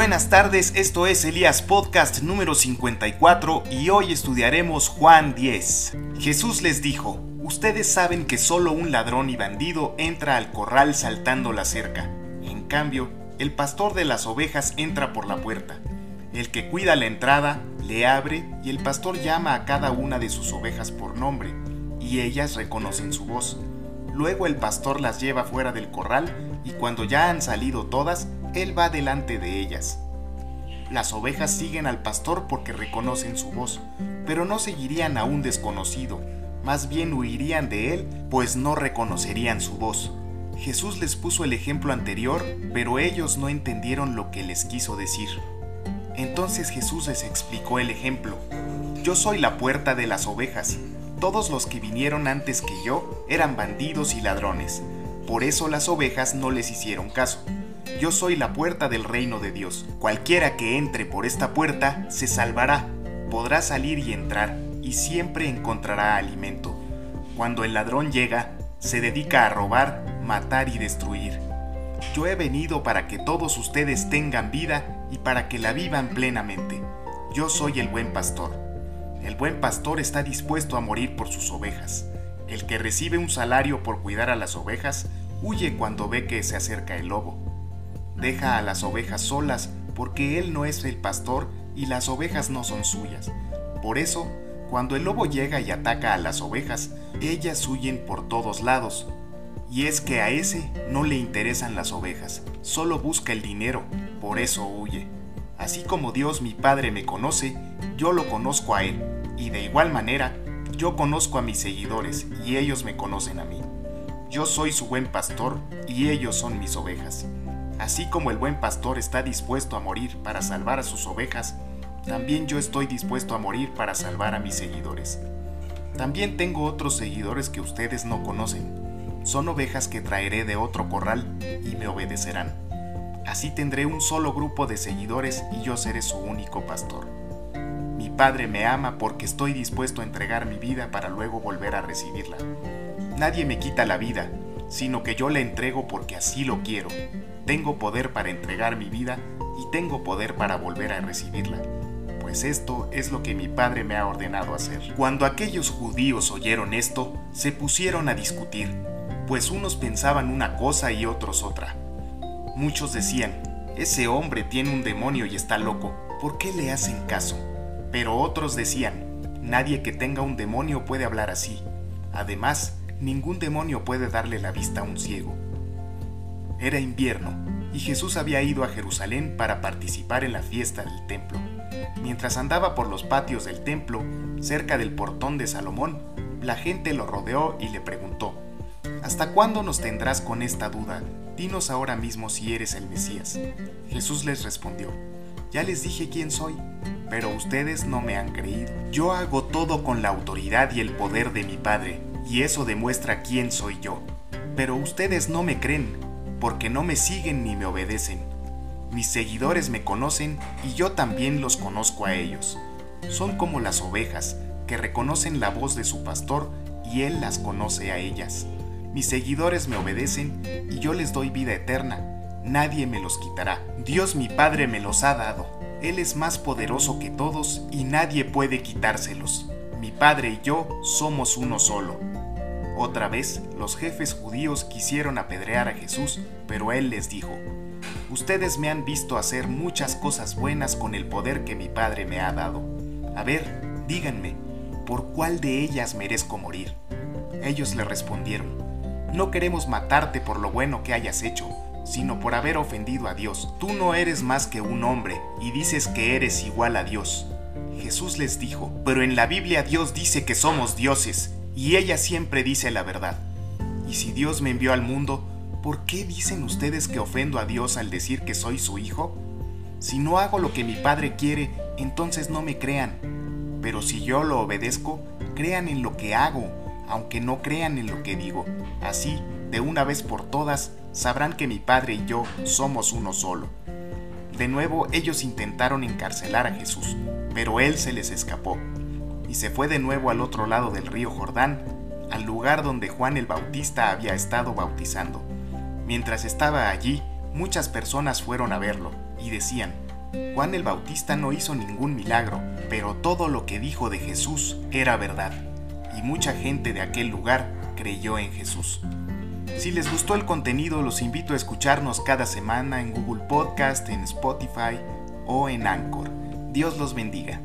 buenas tardes, esto es Elías Podcast número 54 y hoy estudiaremos Juan 10. Jesús les dijo, ustedes saben que solo un ladrón y bandido entra al corral saltando la cerca. En cambio, el pastor de las ovejas entra por la puerta. El que cuida la entrada le abre y el pastor llama a cada una de sus ovejas por nombre, y ellas reconocen su voz. Luego el pastor las lleva fuera del corral y cuando ya han salido todas, él va delante de ellas. Las ovejas siguen al pastor porque reconocen su voz, pero no seguirían a un desconocido, más bien huirían de él, pues no reconocerían su voz. Jesús les puso el ejemplo anterior, pero ellos no entendieron lo que les quiso decir. Entonces Jesús les explicó el ejemplo. Yo soy la puerta de las ovejas. Todos los que vinieron antes que yo eran bandidos y ladrones. Por eso las ovejas no les hicieron caso. Yo soy la puerta del reino de Dios. Cualquiera que entre por esta puerta se salvará, podrá salir y entrar, y siempre encontrará alimento. Cuando el ladrón llega, se dedica a robar, matar y destruir. Yo he venido para que todos ustedes tengan vida y para que la vivan plenamente. Yo soy el buen pastor. El buen pastor está dispuesto a morir por sus ovejas. El que recibe un salario por cuidar a las ovejas, huye cuando ve que se acerca el lobo deja a las ovejas solas porque él no es el pastor y las ovejas no son suyas. Por eso, cuando el lobo llega y ataca a las ovejas, ellas huyen por todos lados. Y es que a ese no le interesan las ovejas, solo busca el dinero, por eso huye. Así como Dios mi Padre me conoce, yo lo conozco a Él, y de igual manera, yo conozco a mis seguidores y ellos me conocen a mí. Yo soy su buen pastor y ellos son mis ovejas. Así como el buen pastor está dispuesto a morir para salvar a sus ovejas, también yo estoy dispuesto a morir para salvar a mis seguidores. También tengo otros seguidores que ustedes no conocen. Son ovejas que traeré de otro corral y me obedecerán. Así tendré un solo grupo de seguidores y yo seré su único pastor. Mi Padre me ama porque estoy dispuesto a entregar mi vida para luego volver a recibirla. Nadie me quita la vida, sino que yo la entrego porque así lo quiero tengo poder para entregar mi vida y tengo poder para volver a recibirla, pues esto es lo que mi Padre me ha ordenado hacer. Cuando aquellos judíos oyeron esto, se pusieron a discutir, pues unos pensaban una cosa y otros otra. Muchos decían, ese hombre tiene un demonio y está loco, ¿por qué le hacen caso? Pero otros decían, nadie que tenga un demonio puede hablar así. Además, ningún demonio puede darle la vista a un ciego. Era invierno y Jesús había ido a Jerusalén para participar en la fiesta del templo. Mientras andaba por los patios del templo, cerca del portón de Salomón, la gente lo rodeó y le preguntó, ¿Hasta cuándo nos tendrás con esta duda? Dinos ahora mismo si eres el Mesías. Jesús les respondió, Ya les dije quién soy, pero ustedes no me han creído. Yo hago todo con la autoridad y el poder de mi Padre, y eso demuestra quién soy yo. Pero ustedes no me creen porque no me siguen ni me obedecen. Mis seguidores me conocen y yo también los conozco a ellos. Son como las ovejas, que reconocen la voz de su pastor y él las conoce a ellas. Mis seguidores me obedecen y yo les doy vida eterna. Nadie me los quitará. Dios mi Padre me los ha dado. Él es más poderoso que todos y nadie puede quitárselos. Mi Padre y yo somos uno solo. Otra vez, los jefes judíos quisieron apedrear a Jesús, pero él les dijo, Ustedes me han visto hacer muchas cosas buenas con el poder que mi Padre me ha dado. A ver, díganme, ¿por cuál de ellas merezco morir? Ellos le respondieron, No queremos matarte por lo bueno que hayas hecho, sino por haber ofendido a Dios. Tú no eres más que un hombre y dices que eres igual a Dios. Jesús les dijo, pero en la Biblia Dios dice que somos dioses y ella siempre dice la verdad. Y si Dios me envió al mundo, ¿por qué dicen ustedes que ofendo a Dios al decir que soy su hijo? Si no hago lo que mi Padre quiere, entonces no me crean. Pero si yo lo obedezco, crean en lo que hago, aunque no crean en lo que digo. Así, de una vez por todas, sabrán que mi Padre y yo somos uno solo. De nuevo ellos intentaron encarcelar a Jesús, pero él se les escapó y se fue de nuevo al otro lado del río Jordán, al lugar donde Juan el Bautista había estado bautizando. Mientras estaba allí, muchas personas fueron a verlo y decían, Juan el Bautista no hizo ningún milagro, pero todo lo que dijo de Jesús era verdad, y mucha gente de aquel lugar creyó en Jesús. Si les gustó el contenido, los invito a escucharnos cada semana en Google Podcast, en Spotify o en Anchor. Dios los bendiga.